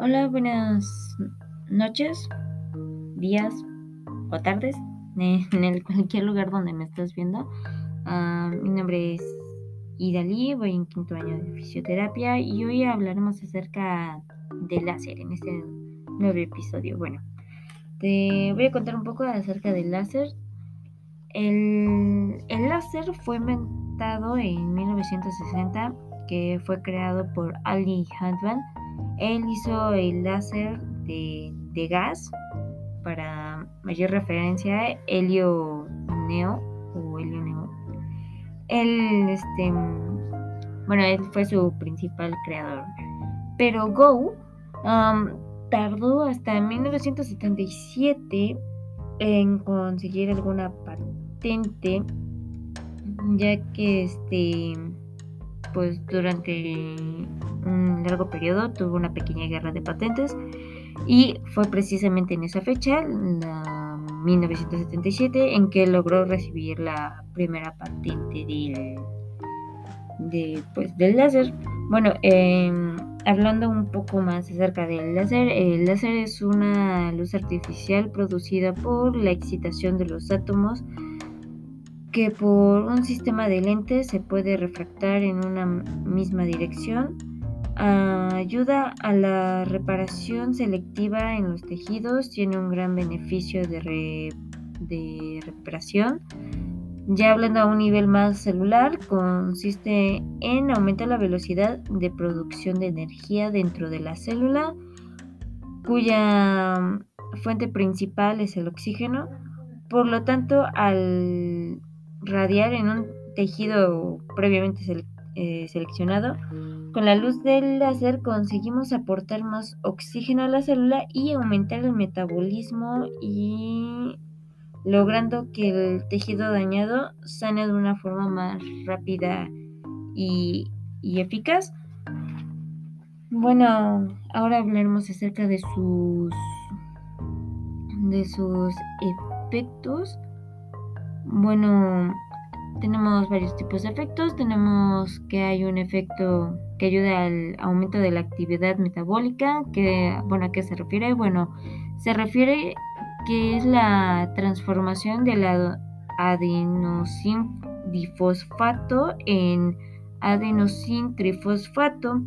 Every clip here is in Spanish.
Hola, buenas noches, días o tardes, en el cualquier lugar donde me estés viendo. Ah, mi nombre es Idalí, voy en quinto año de fisioterapia y hoy hablaremos acerca del láser en este nuevo episodio. Bueno, te voy a contar un poco acerca del láser. El, el láser fue inventado en 1960, que fue creado por Ali Hadvan él hizo el láser de, gas para mayor referencia, Helio Neo o Helio Neo. Él, este, bueno, él fue su principal creador. Pero Go um, tardó hasta 1977 en conseguir alguna patente, ya que este pues durante un largo periodo tuvo una pequeña guerra de patentes y fue precisamente en esa fecha, la 1977, en que logró recibir la primera patente del, de, pues, del láser. Bueno, em, hablando un poco más acerca del láser, el láser es una luz artificial producida por la excitación de los átomos que por un sistema de lentes se puede refractar en una misma dirección. ayuda a la reparación selectiva en los tejidos, tiene un gran beneficio de, de recuperación. Ya hablando a un nivel más celular, consiste en aumentar la velocidad de producción de energía dentro de la célula, cuya fuente principal es el oxígeno. Por lo tanto, al radiar en un tejido previamente eh, seleccionado. Con la luz del láser conseguimos aportar más oxígeno a la célula y aumentar el metabolismo y logrando que el tejido dañado sane de una forma más rápida y, y eficaz. Bueno, ahora hablaremos acerca de sus de sus efectos bueno, tenemos varios tipos de efectos. Tenemos que hay un efecto que ayuda al aumento de la actividad metabólica. Que, bueno, ¿a qué se refiere? Bueno, se refiere que es la transformación de la adenosin difosfato en adenosin trifosfato,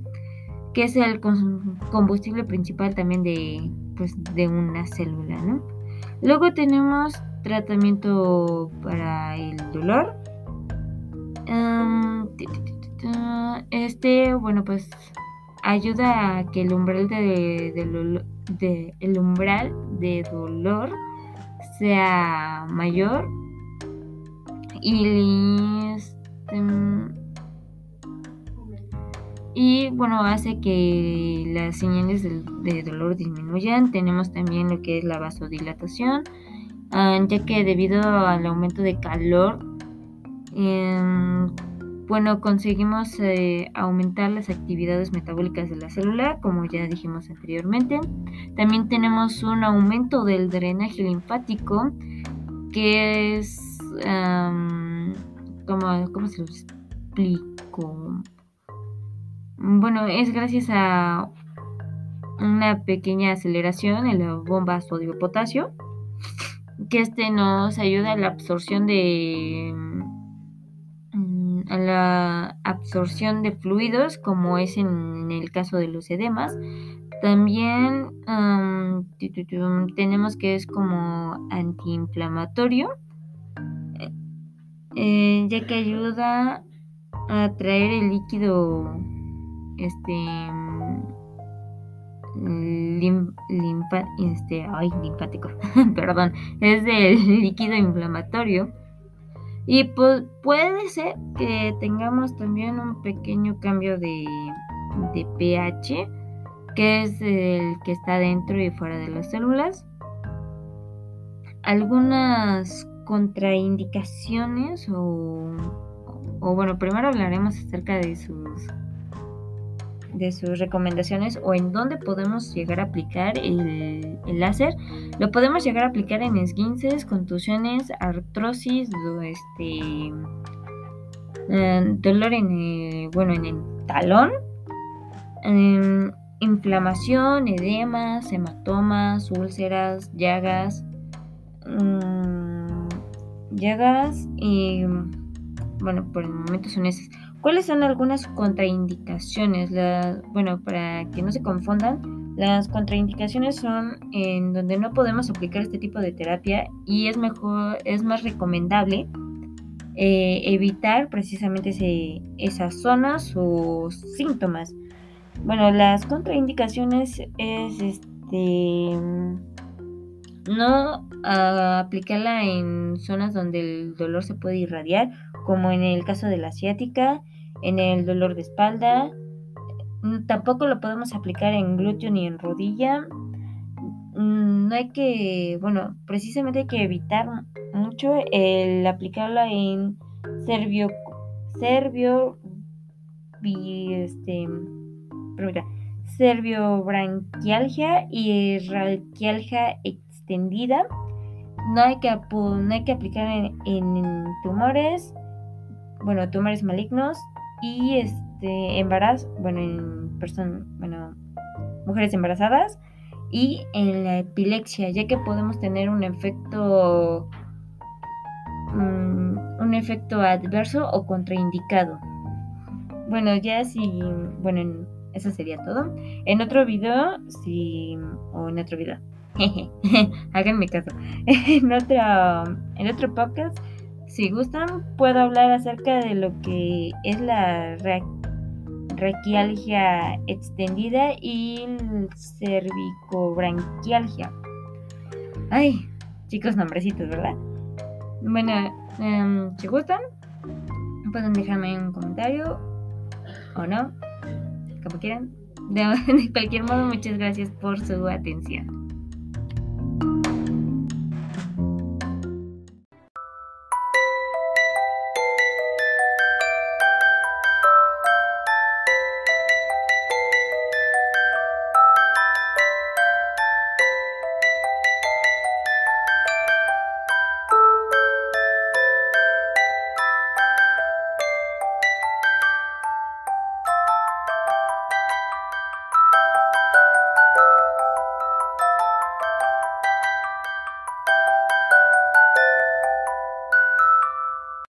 que es el combustible principal también de, pues, de una célula, ¿no? Luego tenemos tratamiento para el dolor. este, bueno, pues ayuda a que el umbral de, el umbral de dolor sea mayor. Y este, y bueno hace que las señales de dolor disminuyan. Tenemos también lo que es la vasodilatación ya que debido al aumento de calor, em, bueno, conseguimos eh, aumentar las actividades metabólicas de la célula, como ya dijimos anteriormente. También tenemos un aumento del drenaje linfático, que es, como, ¿cómo se lo explico? Bueno, es gracias a una pequeña aceleración en la bomba sodio-potasio que este nos ayuda a la absorción de mm, a la absorción de fluidos como es en, el caso de los edemas. También tenemos que es como antiinflamatorio eh, ya que ayuda a traer el líquido este este, ay, linfático, perdón, es del líquido inflamatorio. Y pues puede ser que tengamos también un pequeño cambio de, de pH, que es el que está dentro y fuera de las células. Algunas contraindicaciones o bueno, primero hablaremos acerca de sus de sus recomendaciones o en dónde podemos llegar a aplicar el, láser. Lo podemos llegar a aplicar en esguinces, contusiones, artrosis, este, dolor en el, bueno, en el talón. Em, inflamación, edemas, hematomas, úlceras, llagas, mmm, llagas y bueno, por el momento son esas. ¿Cuáles son algunas contraindicaciones? bueno, para que no se confundan, las contraindicaciones son en donde no podemos aplicar este tipo de terapia y es mejor, es más recomendable eh, evitar precisamente esas zonas o síntomas. Bueno, las contraindicaciones es este no aplicarla en zonas donde el dolor se puede irradiar, como en el caso de la asiática, en el dolor de espalda. Mm, tampoco lo podemos aplicar en glúteo ni en rodilla. Mm, no hay que, bueno, precisamente hay que evitar mucho el aplicarla en serbio, serbio, este, branquialgia y ralquialgia extendida. No hay que, no hay que aplicar en tumores, bueno, tumores malignos y este embarazo, bueno, en personas, bueno, mujeres embarazadas y en la epilepsia, ya que podemos tener un efecto mm, un efecto adverso o contraindicado. Bueno, ya si, bueno, eso sería todo. En otro video, si, o en otro video, háganme caso. en otro, en otro podcast si gustan, puedo hablar acerca de lo que es la raquialgia extendida y cervicobranquialgia. Ay, chicos, nombrecitos, ¿verdad? Bueno, em, si gustan, pueden dejarme un comentario o no, como quieran. de cualquier modo, muchas gracias por su atención.